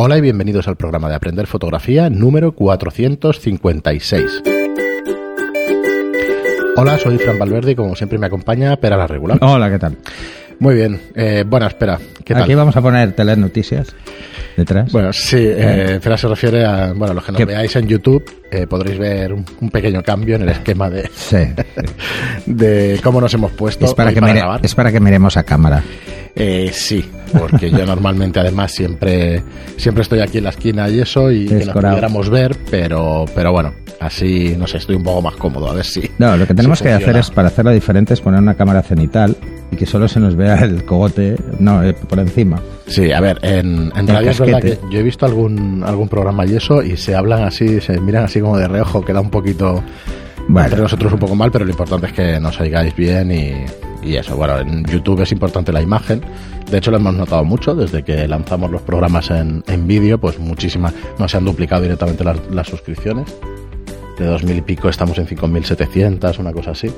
Hola y bienvenidos al programa de Aprender Fotografía número 456. Hola, soy Fran Valverde y como siempre me acompaña Pera la Regular. Hola, ¿qué tal? Muy bien. Eh, bueno, espera. ¿Qué tal? Aquí vamos a poner telenoticias detrás. Bueno, sí, eh, espera se refiere a, bueno, los que nos ¿Qué? veáis en YouTube eh, podréis ver un, un pequeño cambio en el esquema de, Sí. de cómo nos hemos puesto Es para, que mire- grabar. es para que miremos a cámara. Eh, sí, porque yo normalmente además siempre siempre estoy aquí en la esquina y eso y que nos pudiéramos ver, pero pero bueno, así no sé, estoy un poco más cómodo, a ver si. No, lo que tenemos si que hacer es, para hacerlo diferente, es poner una cámara cenital y que solo se nos vea el cogote, no, eh, por encima. Sí, a ver, en, en radio es verdad que yo he visto algún algún programa y eso y se hablan así, se miran así como de reojo, queda un poquito Bueno. entre nosotros un poco mal, pero lo importante es que nos oigáis bien y, y eso. Bueno, en YouTube es importante la imagen. De hecho, lo hemos notado mucho desde que lanzamos los programas en, en vídeo, pues muchísimas, no se han duplicado directamente las, las suscripciones. De 2.000 y pico estamos en 5.700, una cosa así.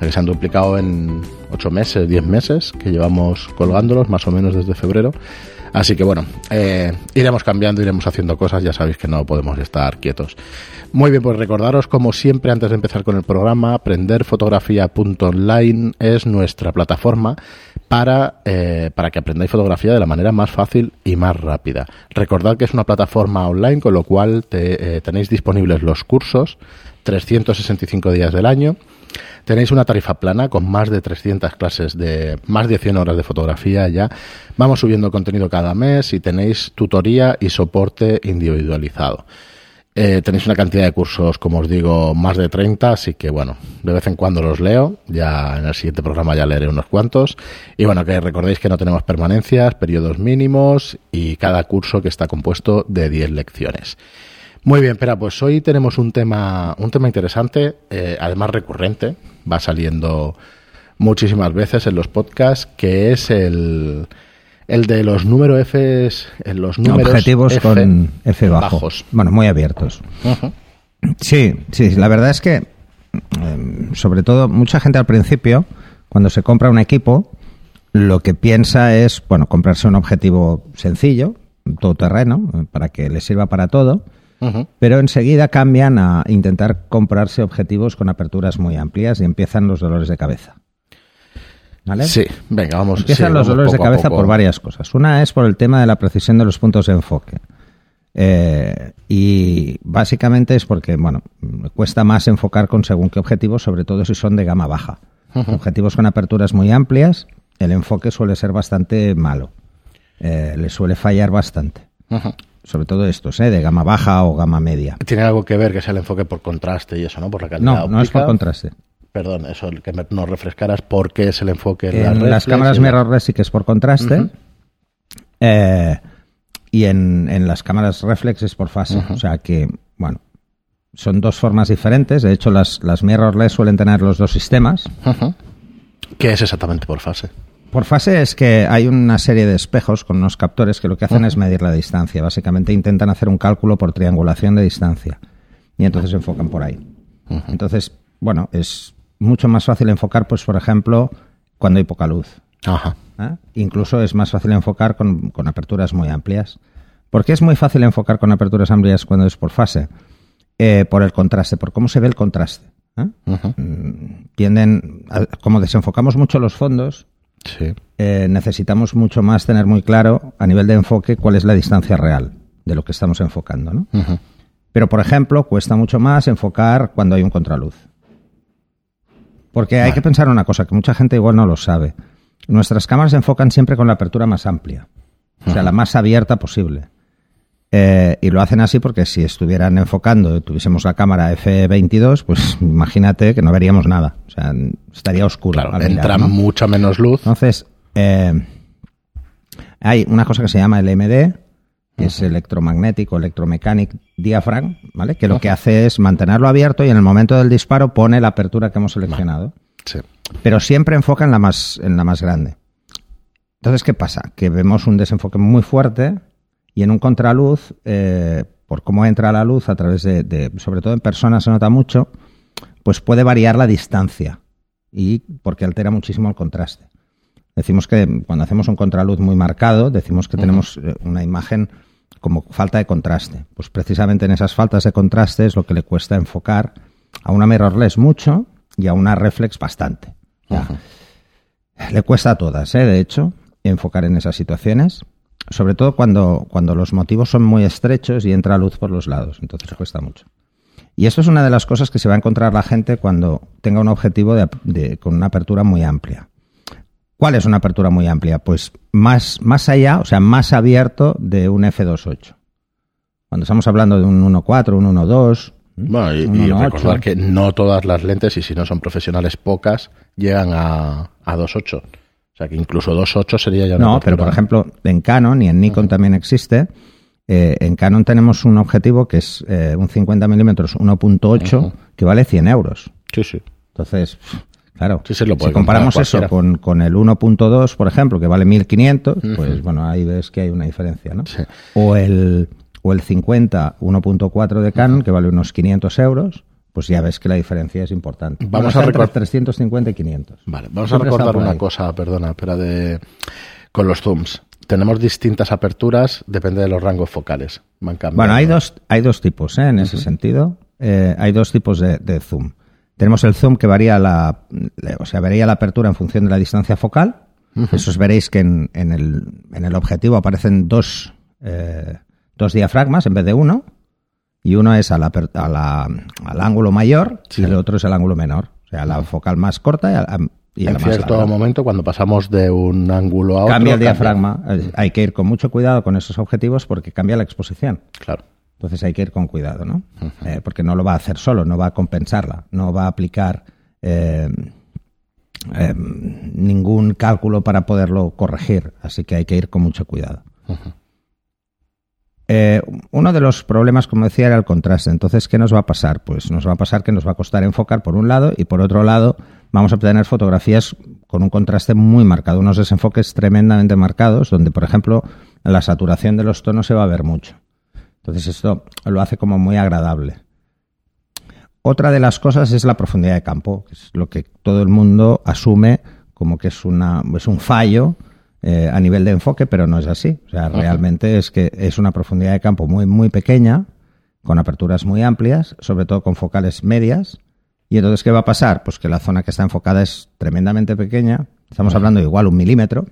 Que se han duplicado en 8 meses, 10 meses, que llevamos colgándolos, más o menos desde febrero. Así que bueno, eh, iremos cambiando, iremos haciendo cosas, ya sabéis que no podemos estar quietos. Muy bien, pues recordaros como siempre antes de empezar con el programa, aprenderfotografía.online es nuestra plataforma para, eh, para que aprendáis fotografía de la manera más fácil y más rápida. Recordad que es una plataforma online, con lo cual te- eh, tenéis disponibles los cursos 365 días del año. Tenéis una tarifa plana con más de 300 clases de más de 100 horas de fotografía ya. Vamos subiendo contenido cada mes y tenéis tutoría y soporte individualizado. Eh, tenéis una cantidad de cursos, como os digo, más de 30, así que bueno, de vez en cuando los leo. Ya en el siguiente programa ya leeré unos cuantos. Y bueno, que recordéis que no tenemos permanencias, periodos mínimos y cada curso que está compuesto de 10 lecciones. Muy bien, espera, pues hoy tenemos un tema, un tema interesante, eh, además recurrente, va saliendo muchísimas veces en los podcasts, que es el, el de los números F, los números Objetivos F con F bajo. bajos. Bueno, muy abiertos. Sí, sí, la verdad es que, eh, sobre todo, mucha gente al principio, cuando se compra un equipo, lo que piensa es, bueno, comprarse un objetivo sencillo, todoterreno, para que le sirva para todo, Pero enseguida cambian a intentar comprarse objetivos con aperturas muy amplias y empiezan los dolores de cabeza. ¿Vale? Sí, venga, vamos. Empiezan sí, los vamos dolores de cabeza por varias cosas. Una es por el tema de la precisión de los puntos de enfoque. Eh, y básicamente es porque, bueno, cuesta más enfocar con según qué objetivos, sobre todo si son de gama baja. Objetivos con aperturas muy amplias, el enfoque suele ser bastante malo. Eh, le suele fallar bastante. Ujú. Sobre todo estos, ¿eh? de gama baja o gama media. Tiene algo que ver que sea el enfoque por contraste y eso, ¿no? Por la calidad No, no es por contraste. Perdón, eso, que me- nos refrescaras por qué es el enfoque en, En la las cámaras mirrorless sí que es por contraste. Eh, y en, en las cámaras reflex es por fase. O sea que, bueno, son dos formas diferentes. De hecho, las, las mirrorless suelen tener los dos sistemas. Ujú. ¿Qué es exactamente por fase? Por fase es que hay una serie de espejos con unos captores que lo que hacen es medir la distancia. Básicamente intentan hacer un cálculo por triangulación de distancia. Y entonces enfocan por ahí. Entonces, bueno, es mucho más fácil enfocar, pues, por ejemplo, cuando hay poca luz. Ajá. ¿eh? Incluso es más fácil enfocar con, con aperturas muy amplias. ¿Por qué es muy fácil enfocar con aperturas amplias cuando es por fase? Eh, por el contraste, por cómo se ve el contraste. ¿eh? Mm, Tienden, a- como desenfocamos mucho los fondos, Sí. eh, necesitamos mucho más tener muy claro a nivel de enfoque cuál es la distancia real de lo que estamos enfocando. ¿no? Pero, por ejemplo, cuesta mucho más enfocar cuando hay un contraluz. Porque hay que pensar una cosa que mucha gente igual no lo sabe. Nuestras cámaras se enfocan siempre con la apertura más amplia, o sea, la más abierta posible. Eh, y lo hacen así porque si estuvieran enfocando, tuviésemos la cámara F22, pues imagínate que no veríamos nada. O sea, estaría oscuro. Claro, mirar, entra ¿no? mucha menos luz. Entonces, eh, hay una cosa que se llama LMD, que es electromagnético, electromechanic diaphragm, ¿vale? Que lo que hace es mantenerlo abierto y en el momento del disparo pone la apertura que hemos seleccionado. Sí. Pero siempre enfoca en la más, en la más grande. Entonces, ¿qué pasa? Que vemos un desenfoque muy fuerte y en un contraluz, eh, por cómo entra la luz a través de, de- sobre todo en personas se nota mucho, pues puede variar la distancia y porque altera muchísimo el contraste. Decimos que cuando hacemos un contraluz muy marcado, decimos que tenemos eh, una imagen como falta de contraste. Pues precisamente en esas faltas de contraste es lo que le cuesta enfocar a una mirrorless mucho y a una reflex bastante. Le cuesta a todas, ¿eh? de hecho, enfocar en esas situaciones. Sobre todo cuando, cuando los motivos son muy estrechos y entra luz por los lados. Entonces cuesta mucho. Y esto es una de las cosas que se va a encontrar la gente cuando tenga un objetivo de- de- con una apertura muy amplia. ¿Cuál es una apertura muy amplia? Pues más, más allá, o sea, más abierto de un F28. Cuando estamos hablando de un 1.4, un 1.2, Bueno, y, un y 1.8. recordar que no todas las lentes, y si no son profesionales pocas, llegan a, a 2.8. O sea que incluso 2.8 sería ya una No, pero por ejemplo, en Canon y en Nikon también existe. eh, en Canon tenemos un objetivo que es eh, un 50 milímetros 1.8 Ujú. que vale 100 euros. Sí, sí. Entonces, claro, Sí, sí, lo si comparamos eso con, con el 1.2, por ejemplo, que vale 1500, pues bueno, ahí ves que hay una diferencia, ¿no? Sí. O el, o el 50 1.4 de Canon, que vale unos 500 euros, pues ya ves que la diferencia es importante. Vamos a está entre recor- 350 y 500. Vale, vamos Siempre a recordar una cosa, perdona, espera, de, con los zooms. Tenemos distintas aperturas, depende de los rangos focales. Van. Bueno, hay dos, hay dos tipos ¿eh? en ese sentido. Eh, hay dos tipos de, de zoom. Tenemos el zoom que varía la, o sea, varía la apertura en función de la distancia focal. Eso os veréis que en, en el, en el objetivo aparecen dos, eh, dos diafragmas en vez de uno. Y uno es a la a la- al ángulo mayor Sí. y el otro es al ángulo menor. O sea, la focal más corta y, a- y en cierto larga. momento, cuando pasamos de un ángulo a otro. Cambia el diafragma. Hay que ir con mucho cuidado con esos objetivos porque cambia la exposición. Claro. Entonces hay que ir con cuidado, ¿no? Eh, porque no lo va a hacer solo, no va a compensarla, no va a aplicar eh, eh, ningún cálculo para poderlo corregir, así que hay que ir con mucho cuidado. Eh, uno de los problemas, como decía, era el contraste. Entonces, ¿qué nos va a pasar? Pues nos va a pasar que nos va a costar enfocar por un lado y por otro lado vamos a obtener fotografías con un contraste muy marcado, unos desenfoques tremendamente marcados, donde, por ejemplo, la saturación de los tonos se va a ver mucho. Entonces esto lo hace como muy agradable. Otra de las cosas es la profundidad de campo, que es lo que todo el mundo asume como que es, una, es un fallo eh, a nivel de enfoque, pero no es así. O sea, realmente es que es una profundidad de campo muy, muy pequeña, con aperturas muy amplias, sobre todo con focales medias. Y entonces, ¿qué va a pasar? Pues que la zona que está enfocada es tremendamente pequeña. Estamos hablando de igual un milímetro.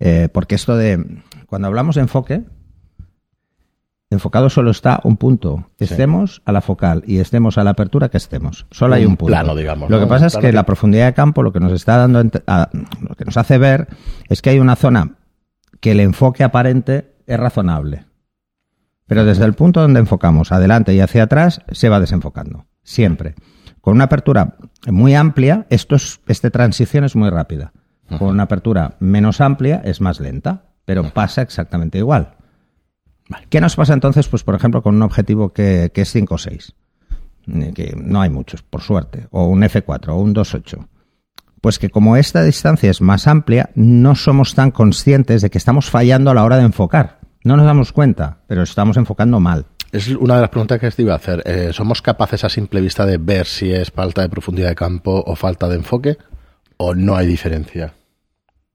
Eh, porque esto de, cuando hablamos de enfoque, enfocado solo está un punto. Estemos a la focal y estemos a la apertura que estemos. Solo hay Un un punto. plano, digamos, Lo ¿no? que pasa es que que- la profundidad de campo lo que nos está dando, a- lo que nos hace ver es que hay una zona que el enfoque aparente es razonable. Pero desde el punto donde enfocamos, adelante y hacia atrás, se va desenfocando. Siempre. Con una apertura muy amplia, esto es, esta transición es muy rápida. Con una apertura menos amplia es más lenta, pero pasa exactamente igual. ¿Qué nos pasa entonces, pues por ejemplo, con un objetivo que, es 5 o 6? Eh, Que no hay muchos, por suerte. O un F4 o un 2.8. Pues que como esta distancia es más amplia, no somos tan conscientes de que estamos fallando a la hora de enfocar. No nos damos cuenta, pero estamos enfocando mal. Es una de las preguntas que te iba a hacer. Eh, ¿Somos capaces a simple vista de ver si es falta de profundidad de campo o falta de enfoque? ¿O no hay diferencia?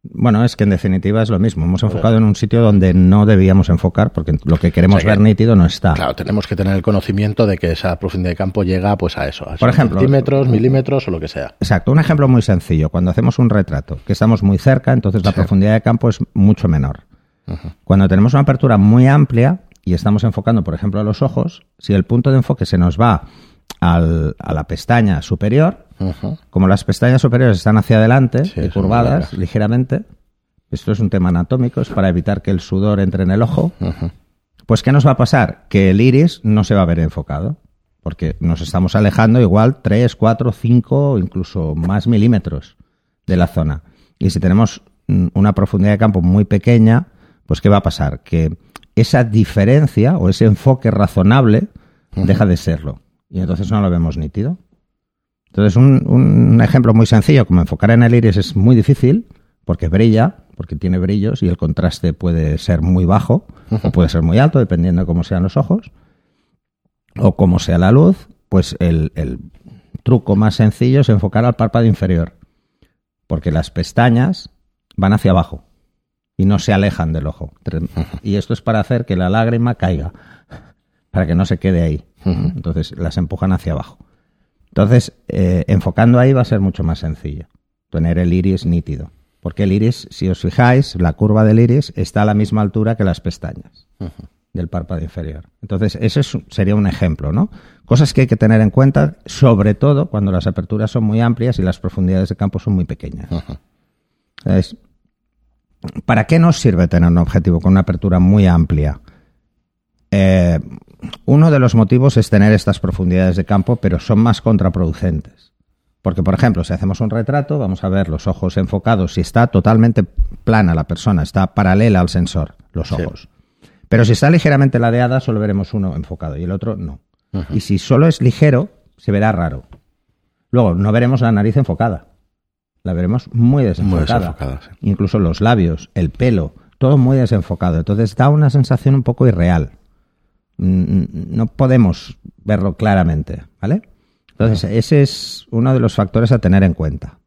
Bueno, es que en definitiva es lo mismo. Hemos enfocado en un sitio donde no debíamos enfocar porque lo que queremos O sea que- ver nítido no está. Claro, tenemos que tener el conocimiento de que esa profundidad de campo llega pues a eso, a Por ejemplo, centímetros, milímetros o lo que sea. Exacto, un ejemplo muy sencillo. Cuando hacemos un retrato, que estamos muy cerca, entonces la Sí. profundidad de campo es mucho menor. Cuando tenemos una apertura muy amplia y estamos enfocando, por ejemplo, a los ojos, si el punto de enfoque se nos va al- a la pestaña superior, como las pestañas superiores están hacia adelante Sí, y curvadas ligeramente, esto es un tema anatómico, es para evitar que el sudor entre en el ojo, pues ¿qué nos va a pasar? Que el iris no se va a ver enfocado, porque nos estamos alejando igual 3, 4, 5, incluso más milímetros de la zona. Y si tenemos mm, una profundidad de campo muy pequeña, pues ¿qué va a pasar? Que esa diferencia o ese enfoque razonable deja de serlo. Y entonces no lo vemos nítido. Entonces, un, un ejemplo muy sencillo, como enfocar en el iris es muy difícil, porque brilla, porque tiene brillos y el contraste puede ser muy bajo o puede ser muy alto, dependiendo de cómo sean los ojos o cómo sea la luz, pues el, el truco más sencillo es enfocar al párpado inferior, porque las pestañas van hacia abajo. y no se alejan del ojo. Y esto es para hacer que la lágrima caiga, para que no se quede ahí. Entonces las empujan hacia abajo. Entonces, eh, enfocando ahí va a ser mucho más sencillo. Tener el iris nítido. Porque el iris, si os fijáis, la curva del iris está a la misma altura que las pestañas del párpado inferior. Entonces, ese sería un ejemplo, ¿no? Cosas que hay que tener en cuenta, sobre todo cuando las aperturas son muy amplias y las profundidades de campo son muy pequeñas. ¿Para qué nos sirve tener un objetivo con una apertura muy amplia? Eh, uno de los motivos es tener estas profundidades de campo, pero son más contraproducentes. Porque, por ejemplo, si hacemos un retrato, vamos a ver los ojos enfocados, si está totalmente plana la persona, está paralela al sensor, los ojos. Pero si está ligeramente ladeada, solo veremos uno enfocado y el otro no. Y si solo es ligero, se verá raro. Luego, no veremos la nariz enfocada. La veremos muy desenfocada. Incluso los labios, el pelo, todo muy desenfocado. Entonces da una sensación un poco irreal. No podemos verlo claramente, ¿vale? Entonces, ese es uno de los factores a tener en cuenta.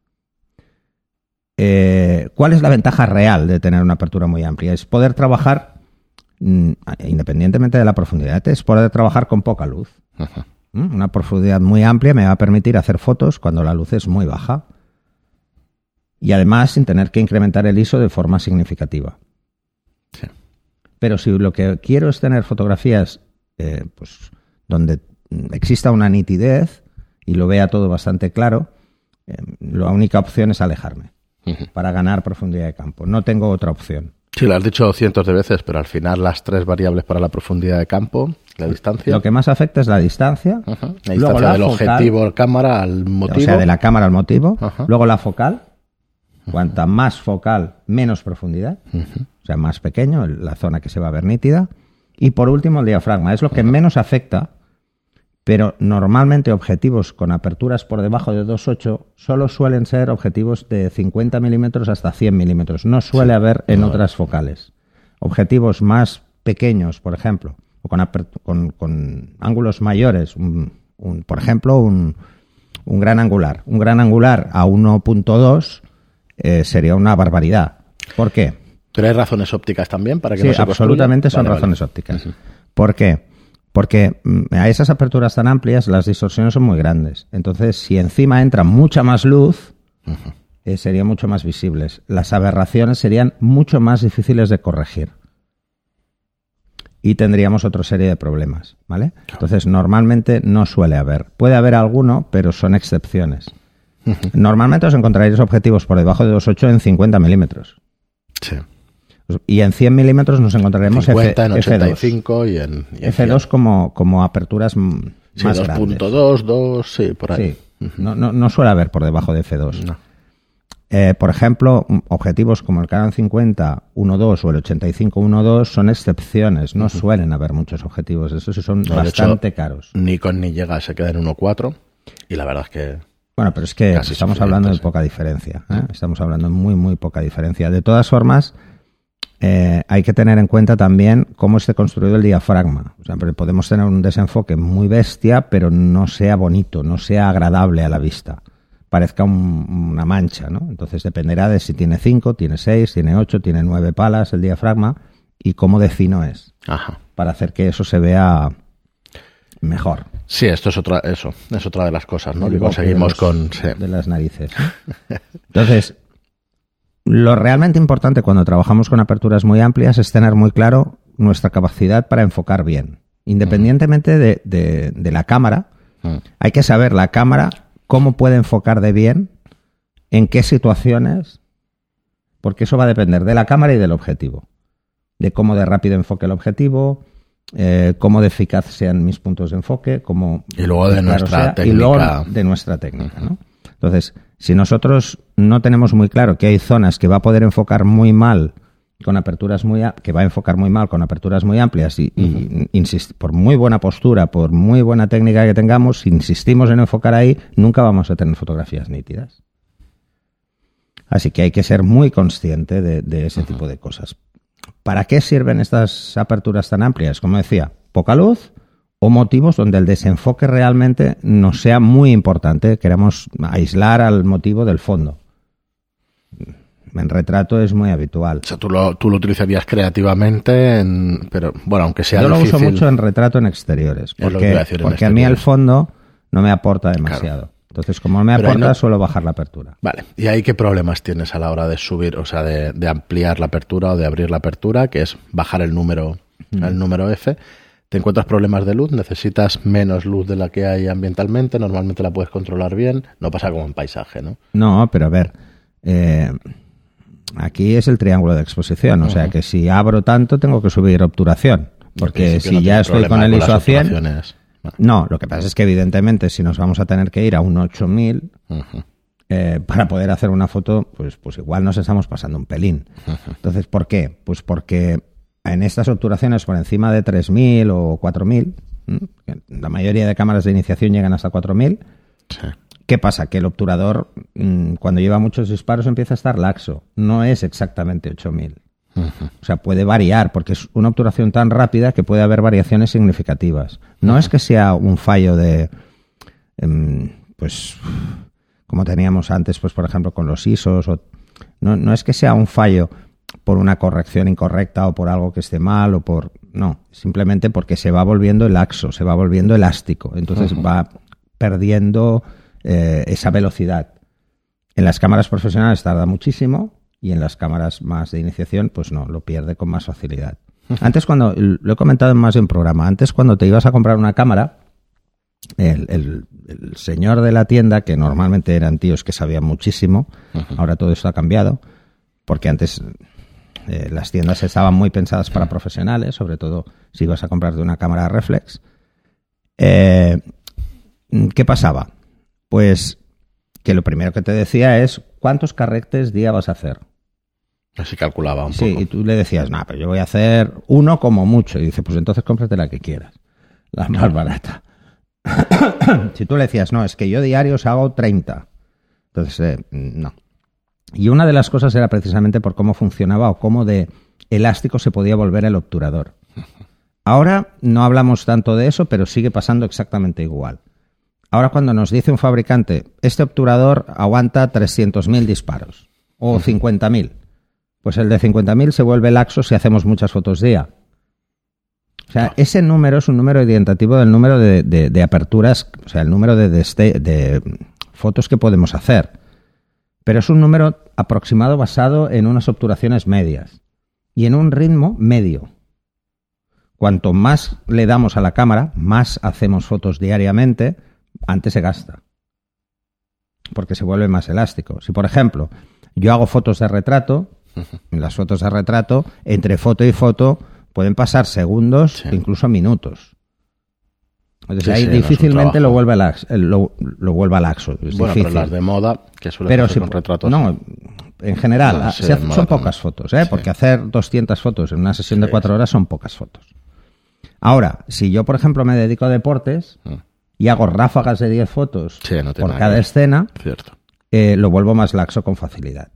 Eh, ¿Cuál es la ventaja real de tener una apertura muy amplia? Es poder trabajar, mm, independientemente de la profundidad, es poder trabajar con poca luz. ¿Mm? Una profundidad muy amplia me va a permitir hacer fotos cuando la luz es muy baja y además sin tener que incrementar el ISO de forma significativa. Pero si lo que quiero es tener fotografías eh, pues, donde exista una nitidez y lo vea todo bastante claro, eh, la única opción es alejarme para ganar profundidad de campo. No tengo otra opción. Sí, lo has dicho cientos de veces, pero al final las tres variables para la profundidad de campo, la distancia. Lo que más afecta es la distancia. La distancia del objetivo cámara al motivo. O sea, de la cámara al motivo. Luego la focal, Cuanta más focal, menos profundidad, o sea, más pequeño, la zona que se va a ver nítida. Y por último, el diafragma. Es lo que menos afecta, pero normalmente objetivos con aperturas por debajo de 2.8 solo suelen ser objetivos de 50 milímetros hasta 100 milímetros. No suele haber en otras focales. Objetivos más pequeños, por ejemplo, o con, ángulos mayores, por ejemplo, un, un gran angular. Un gran angular a 1.2 eh, sería una barbaridad. ¿Por qué? ¿Pero hay razones ópticas también para que sí, absolutamente son razones ópticas. ¿Por qué? Porque mm, a esas aperturas tan amplias las distorsiones son muy grandes. Entonces, si encima entra mucha más luz, eh, serían mucho más visibles. Las aberraciones serían mucho más difíciles de corregir. Y tendríamos otra serie de problemas, ¿vale? Entonces, normalmente no suele haber. Puede haber alguno, pero son excepciones. Normalmente os encontraréis objetivos por debajo de 2.8 en 50 milímetros. Sí. Y en 100 milímetros nos encontraremos 50, en 85 y en, F2 como, como aperturas más 2.2, 2, sí, por ahí. Sí. No, no, no, suele haber por debajo de F2. Eh, por ejemplo, objetivos como el Canon 50 1.2 o el 85 1.2 son excepciones, no suelen haber muchos objetivos, esos son bastante caros. Ni con ni llega, se queda en 1.4 y la verdad es que bueno, pero es que estamos hablando de poca diferencia. ¿eh? Estamos hablando de muy, muy poca diferencia. De todas formas, eh, hay que tener en cuenta también cómo esté construido el diafragma. O sea, podemos tener un desenfoque muy bestia, pero no sea bonito, no sea agradable a la vista. Parezca una mancha, ¿no? Entonces dependerá de si tiene 5, tiene 6, tiene 8, tiene 9 palas el diafragma y cómo de fino es. Ajá. Para hacer que eso se vea mejor. Sí, esto es otra, eso, es otra de las cosas, ¿no? Que conseguimos con de las narices. Entonces, lo realmente importante cuando trabajamos con aperturas muy amplias es tener muy claro nuestra capacidad para enfocar bien. Independientemente de, la cámara, mm. hay que saber la cámara cómo puede enfocar de bien, en qué situaciones, porque eso va a depender de la cámara y del objetivo. De cómo de rápido enfoque el objetivo, eh, cómo de eficaz sean mis puntos de enfoque, cómo y luego de nuestra técnica. de nuestra técnica, ¿no? Entonces, si nosotros no tenemos muy claro que hay zonas que va a poder enfocar muy mal con aperturas muy que va a enfocar muy mal con aperturas muy amplias y, por muy buena postura, por muy buena técnica que tengamos, si insistimos en enfocar ahí, nunca vamos a tener fotografías nítidas. Así que hay que ser muy consciente de, ese tipo de cosas. ¿Para qué sirven estas aperturas tan amplias? Como decía, poca luz o motivos donde el desenfoque realmente no sea muy importante. Queremos aislar al motivo del fondo. En retrato es muy habitual. O sea, tú lo, tú lo utilizarías creativamente, en- pero bueno, aunque sea Yo lo uso mucho en retrato en exteriores, porque, a porque a mí el fondo no me aporta demasiado. Entonces, como no me aporta, no- suelo bajar la apertura. Vale, ¿y ahí qué problemas tienes a la hora de subir, o sea, de, de ampliar la apertura o de abrir la apertura, que es bajar el número, el número F? ¿Te encuentras problemas de luz? ¿Necesitas menos luz de la que hay ambientalmente? Normalmente la puedes controlar bien. No pasa como en paisaje, ¿no? No, pero a ver, eh, aquí es el triángulo de exposición, o sea que si abro tanto tengo que subir obturación, porque si no ya estoy con el ISO a 100, obturaciones. Vale. no, lo que pasa es que evidentemente si nos vamos a tener que ir a un 8000 Ujú. eh, para poder hacer una foto, pues, pues igual nos estamos pasando un pelín. Entonces, ¿por qué? Pues porque en estas obturaciones por encima de 3000 o 4000, ¿m? que la mayoría de cámaras de iniciación llegan hasta 4000, Sí. ¿Qué pasa? Que el obturador, mm, cuando lleva muchos disparos, empieza a estar laxo. No es exactamente 8000. Ujú. O sea, puede variar, porque es una obturación tan rápida que puede haber variaciones significativas. No es que sea un fallo de, em, pues, como teníamos antes, pues, por ejemplo, con los ISOs, o, no, no es que sea un fallo por una corrección incorrecta o por algo que esté mal o por... No, simplemente porque se va volviendo laxo, se va volviendo elástico. Entonces va perdiendo eh, esa velocidad. En las cámaras profesionales tarda muchísimo y en las cámaras más de iniciación, pues no, lo pierde con más facilidad. Antes cuando, lo he comentado en más de un programa, antes cuando te ibas a comprar una cámara, el, el- el señor de la tienda, que normalmente eran tíos que sabían muchísimo, ahora todo esto ha cambiado, porque antes eh, las tiendas estaban muy pensadas para profesionales, sobre todo si ibas a comprarte una cámara reflex. Eh, ¿Qué pasaba? Pues que lo primero que te decía es cuántos carretes día vas a hacer. Así calculaba un Sí, poco. y tú le decías, no, pero yo voy a hacer uno como mucho. Y dice, pues entonces cómprate la que quieras, la más barata. si tú le decías, no, es que yo diarios hago 30. Entonces, eh, no. Y una de las cosas era precisamente por cómo funcionaba o cómo de elástico se podía volver el obturador. Ahora no hablamos tanto de eso, pero sigue pasando exactamente igual. Ahora cuando nos dice un fabricante, este obturador aguanta 300.000 disparos o 50.000, pues el de 50.000 se vuelve laxo si hacemos muchas fotos día. O sea, ese número es un número identitativo del número de, de- de aperturas, o sea, el número de fotos que podemos hacer. Pero es un número aproximado basado en unas obturaciones medias y en un ritmo medio. Cuanto más le damos a la cámara, más hacemos fotos diariamente, antes se gasta. Porque se vuelve más elástico. Si, por ejemplo, yo hago fotos de retrato, en las fotos de retrato, entre foto y foto pueden pasar segundos, Sí. incluso minutos. Sí, ahí sí, difícilmente lo vuelve, lax- lo, lo vuelva laxo. Es Bueno, difícil. pero las de moda, que suelen Pero hacer si, con retratos. no, en general, No, se hace- en moda son pocas fotos, ¿eh? Sí. porque hacer 200 fotos en una sesión de cuatro horas son pocas fotos. Ahora, si yo, por ejemplo, me dedico a deportes Mm, y hago ráfagas de 10 fotos no por cada que escena, Cierto. eh, lo vuelvo más laxo con facilidad.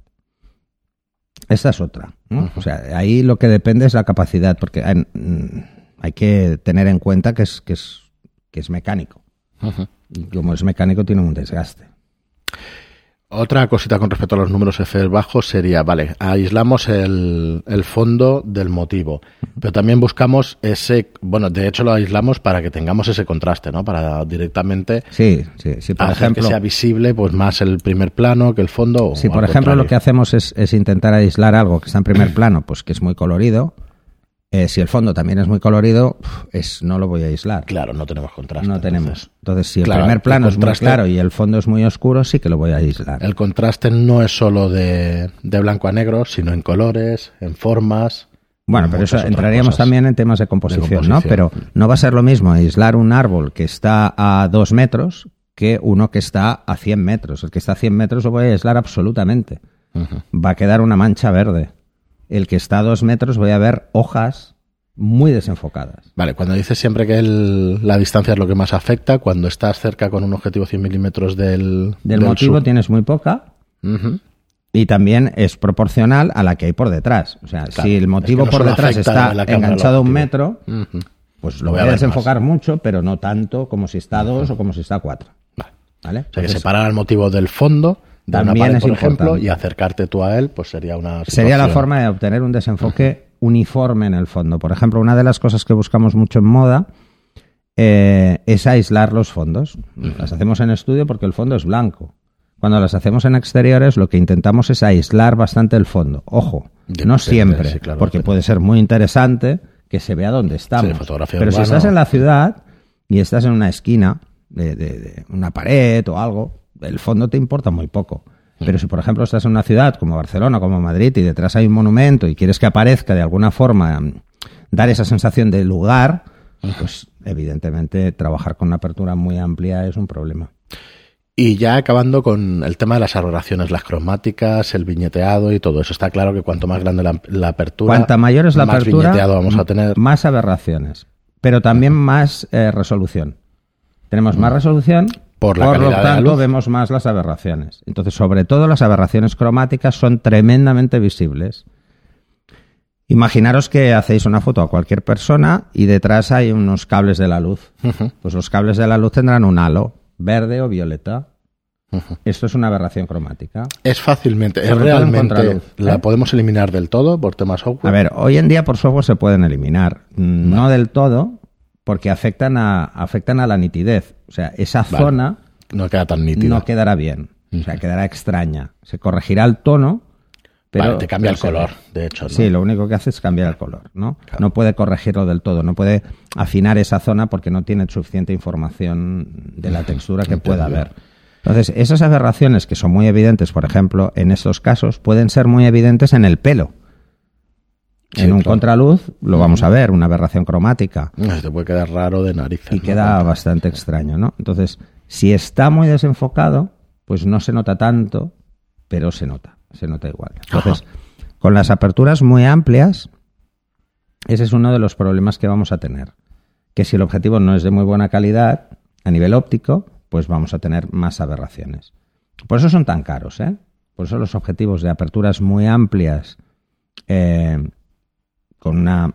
Esta es otra. ¿no? O sea, ahí lo que depende es la capacidad, porque hay, mm, hay que tener en cuenta que es, que es, que es mecánico. Y como es mecánico, tiene un desgaste. Otra cosita con respecto a los números F bajos sería, vale, aislamos el, el fondo del motivo, pero también buscamos ese, bueno, de hecho lo aislamos para que tengamos ese contraste, ¿no? Para directamente Sí, sí, sí. Por hacer ejemplo, que sea visible pues más el primer plano que el fondo. Si, por al ejemplo, lo que hacemos es, es intentar aislar algo que está en primer plano, pues que es muy colorido, eh, si el fondo también es muy colorido, es, no lo voy a aislar. Claro, no tenemos contraste. no tenemos. entonces, Entonces, si el claro, primer el plano es muy claro y el fondo es muy oscuro, sí que lo voy a aislar. El contraste no es solo de, de blanco a negro, sino en colores, en formas. Bueno, en pero eso entraríamos también en temas de composición, ¿no? composición. Pero no va a ser lo mismo aislar un árbol que está a dos metros que uno que está a 100 metros. El que está a 100 metros lo voy a aislar absolutamente. Va a quedar una mancha verde. El que está a dos metros voy a ver hojas muy desenfocadas. Vale, cuando dices siempre que el- la distancia es lo que más afecta, cuando estás cerca con un objetivo 100 milímetros del, Del motivo tienes muy poca y también es proporcional a la que hay por detrás. O sea, Claro, si el es motivo que no por detrás está enganchado a un metro, pues Lo lo voy voy a desenfocar mucho, pero no tanto como si está a dos o como si está a cuatro. Vale. ¿Vale? O sea, que separar el motivo del fondo También una pared, es por ejemplo, y acercarte tú a él, pues sería una Sería la forma de obtener un desenfoque uniforme en el fondo. Por ejemplo, una de las cosas que buscamos mucho en moda eh, es aislar los fondos. Las hacemos en estudio porque el fondo es blanco. Cuando las hacemos en exteriores, lo que intentamos es aislar bastante el fondo. Ojo, no siempre, sí, claro, porque puede ser muy interesante que se vea dónde estamos. fotografía Pero si estás en la ciudad y estás en una esquina de, de- de una pared o algo, el fondo te importa muy poco. Pero si, por ejemplo, estás en una ciudad como Barcelona, como Madrid, y detrás hay un monumento y quieres que aparezca de alguna forma, mm, dar esa sensación de lugar, pues evidentemente trabajar con una apertura muy amplia es un problema. Y ya acabando con el tema de las aberraciones, las cromáticas, el viñeteado y todo eso. Está claro que cuanto más grande la, la apertura, Cuanta mayor es la más apertura, viñeteado vamos a tener. más aberraciones, pero también más eh, resolución. Tenemos más resolución, Por la lo calidad de la tanto luz. vemos más las aberraciones. Entonces, sobre todo las aberraciones cromáticas son tremendamente visibles. Imaginaros que hacéis una foto a cualquier persona y detrás hay unos cables de la luz. Pues los cables de la luz tendrán un halo, verde o violeta. Esto es una aberración cromática. Es fácilmente, es realmente, la ¿eh? podemos eliminar del todo por temas software. A ver, hoy en día por software se pueden eliminar. No del todo, porque afectan a, afectan a la nitidez. O sea, esa Vale. zona no queda tan nítido. no quedará bien. O sea, quedará extraña. Se corregirá el tono, pero... Vale, te cambia el color, ve. de hecho. ¿no? Sí, lo único que hace es cambiar el color, ¿no? Claro. No puede corregirlo del todo, no puede afinar esa zona porque no tiene suficiente información de la textura que pueda haber. Entonces, esas aberraciones que son muy evidentes, por ejemplo, en estos casos, pueden ser muy evidentes en el pelo. Sí, en un claro. contraluz lo vamos a ver, una aberración cromática Te puede quedar raro de narices. y ¿no? queda bastante extraño, ¿no? Entonces, si está muy desenfocado, pues no se nota tanto, pero se nota, se nota igual. Entonces, con las aperturas muy amplias, ese es uno de los problemas que vamos a tener. Que si el objetivo no es de muy buena calidad a nivel óptico, pues vamos a tener más aberraciones. Por eso son tan caros, ¿eh? Por eso los objetivos de aperturas muy amplias, eh, con una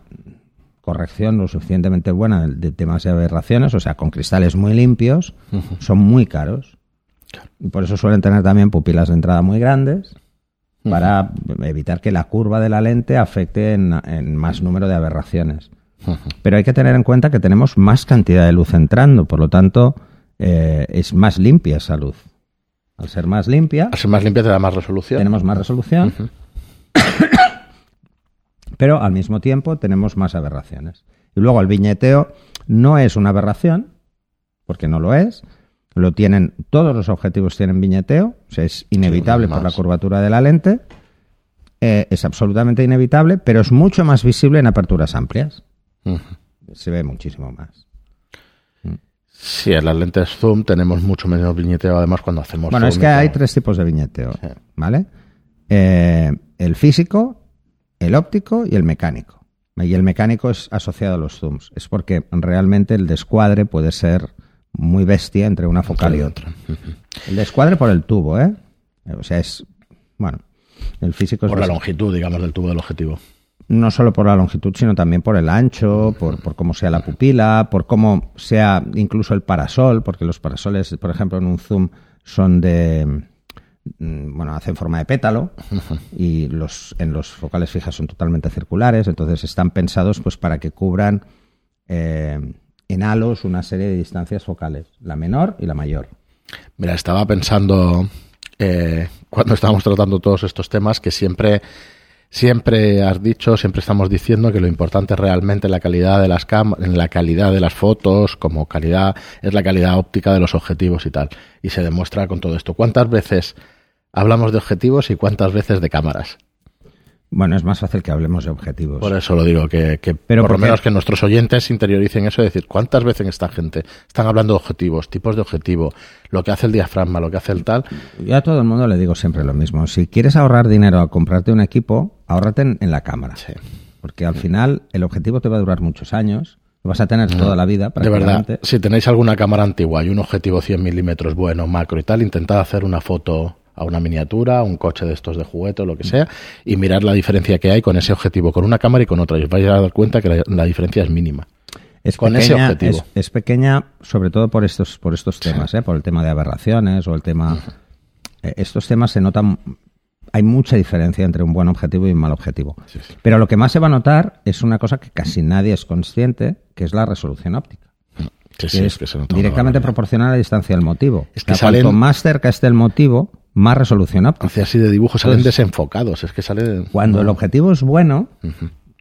corrección lo suficientemente buena de, temas de aberraciones, o sea, con cristales muy limpios, son muy caros. Y por eso suelen tener también pupilas de entrada muy grandes para evitar que la curva de la lente afecte en, en más número de aberraciones. Pero hay que tener en cuenta que tenemos más cantidad de luz entrando, por lo tanto, eh, es más limpia esa luz. Al ser más limpia, Al ser más limpia te da más resolución. tenemos más resolución, pero al mismo tiempo tenemos más aberraciones. Y luego el viñeteo no es una aberración, porque no lo es. Lo tienen, todos los objetivos tienen viñeteo, o sea, es inevitable por la curvatura de la lente. Eh, es absolutamente inevitable, pero es mucho más visible en aperturas amplias. Se ve muchísimo más. Sí, en las lentes zoom tenemos mucho menos viñeteo además cuando hacemos Bueno, es que hay tres tipos de viñeteo, Sí. ¿vale? Eh, el físico, el óptico y el mecánico. Y el mecánico es asociado a los zooms. Es porque realmente el descuadre puede ser muy bestia entre una focal y otra. El descuadre por el tubo, ¿eh? O sea, es... Bueno, el físico es... Por la longitud, digamos, del tubo del objetivo. no solo por la longitud, sino también por el ancho, por, por cómo sea la pupila, por cómo sea incluso el parasol, porque los parasoles, por ejemplo, en un zoom son de bueno, hacen forma de pétalo y los en los focales fijas son totalmente circulares, entonces están pensados pues para que cubran eh, en halos una serie de distancias focales, la menor y la mayor. Mira, estaba pensando eh, cuando estábamos tratando todos estos temas que siempre, siempre has dicho, siempre estamos diciendo que lo importante realmente en la calidad de las cam en la calidad de las fotos, como calidad, es la calidad óptica de los objetivos y tal. Y se demuestra con todo esto. ¿Cuántas veces hablamos de objetivos y cuántas veces de cámaras? Bueno, es más fácil que hablemos de objetivos. Por eso lo digo, que, que Pero por lo menos que nuestros oyentes interioricen eso, es decir, ¿cuántas veces esta gente están hablando de objetivos, tipos de objetivo, lo que hace el diafragma, lo que hace el tal? Yo a todo el mundo le digo siempre lo mismo. Si quieres ahorrar dinero a comprarte un equipo, ahórrate en, en la cámara. Sí. Porque al final el objetivo te va a durar muchos años. Lo vas a tener toda la vida, Mm. De verdad, prácticamente. si tenéis alguna cámara antigua y un objetivo 100 milímetros bueno, macro y tal, intentad hacer una foto a una miniatura, a un coche de estos de juguete o lo que sea, y mirar la diferencia que hay con ese objetivo, con una cámara y con otra. Y os vais a dar cuenta que la, la diferencia es mínima. Es con ese objetivo. Es, es pequeña sobre todo por estos, por estos temas, ¿eh? por el tema de aberraciones o el tema... eh, estos temas se notan, hay mucha diferencia entre un buen objetivo y un mal objetivo. Sí, sí. Pero lo que más se va a notar es una cosa que casi nadie es consciente, que es la resolución óptica. Sí, sí, que es que se nota directamente proporcional a la distancia del motivo. Es que O sea, cuanto salen- más cerca esté el motivo, más resolución óptica. Así de dibujos, salen Entonces- desenfocados. Es que sale. Cuando el objetivo es bueno,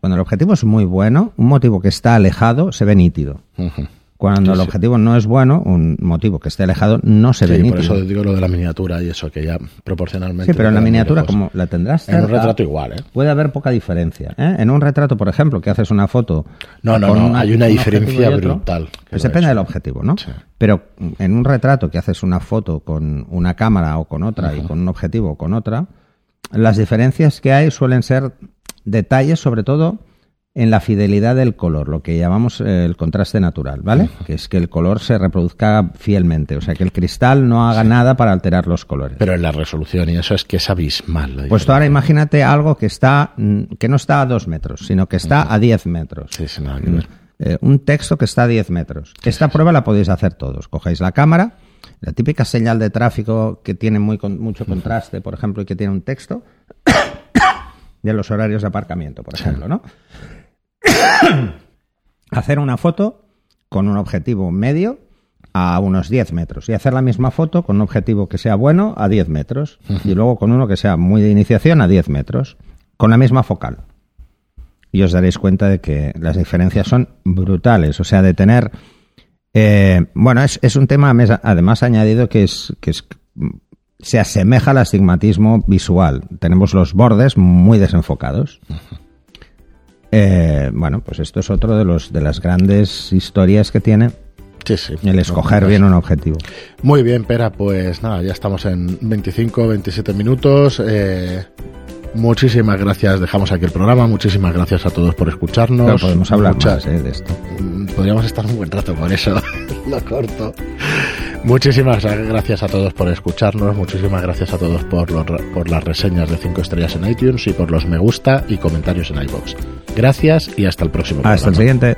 cuando el objetivo es muy bueno, un motivo que está alejado se ve nítido. Ujú. Cuando Sí, el sí. objetivo no es bueno, un motivo que esté alejado no se Sí, ve por nítido. eso digo lo de la miniatura y eso, que ya proporcionalmente. Sí, pero en la miniatura, como la tendrás En un retrato igual, ¿eh? puede haber poca diferencia. ¿eh? En un retrato, por ejemplo, que haces una foto. No, no, no, hay una un diferencia otro, brutal Pues depende del objetivo, ¿no? Pero en un retrato que haces una foto con una cámara o con otra y con un objetivo o con otra, las diferencias que hay suelen ser detalles, sobre todo en la fidelidad del color, lo que llamamos eh, el contraste natural, ¿vale? Que es que el color se reproduzca fielmente, o sea, que el cristal no haga nada para alterar los colores. Pero en la resolución y eso es que es abismal. Pues tú ahora imagínate algo que está mm, que no está a dos metros, sino que está a 10 metros. Sí, sí, nada que ver. Eh, un texto que está a 10 metros. Esta prueba la podéis hacer todos. Cogéis la cámara, la típica señal de tráfico que tiene muy con- mucho contraste, por ejemplo, y que tiene un texto de los horarios de aparcamiento, por ejemplo, ¿no? hacer una foto con un objetivo medio a unos 10 metros y hacer la misma foto con un objetivo que sea bueno a 10 metros y luego con uno que sea muy de iniciación a 10 metros con la misma focal. Y os daréis cuenta de que las diferencias son brutales o sea de tener eh, bueno es, es un tema además añadido que es que es se asemeja al astigmatismo visual. Tenemos los bordes muy desenfocados eh, bueno, pues esto es otro de los de las grandes historias que tiene Sí, sí. el escoger No, bien un objetivo. Muy bien, Pera, pues nada, ya estamos en 25, 27 minutos. Eh, muchísimas gracias, dejamos aquí el programa. Muchísimas gracias a todos por escucharnos. Pero podemos hablar Muchas- más eh, de esto. Mm, Podríamos estar un buen rato con eso. Lo corto. Muchísimas gracias a todos por escucharnos. Muchísimas gracias a todos por, los- por las reseñas de 5 estrellas en iTunes y por los me gusta y comentarios en iBox. Gracias y hasta el próximo. Hasta el siguiente.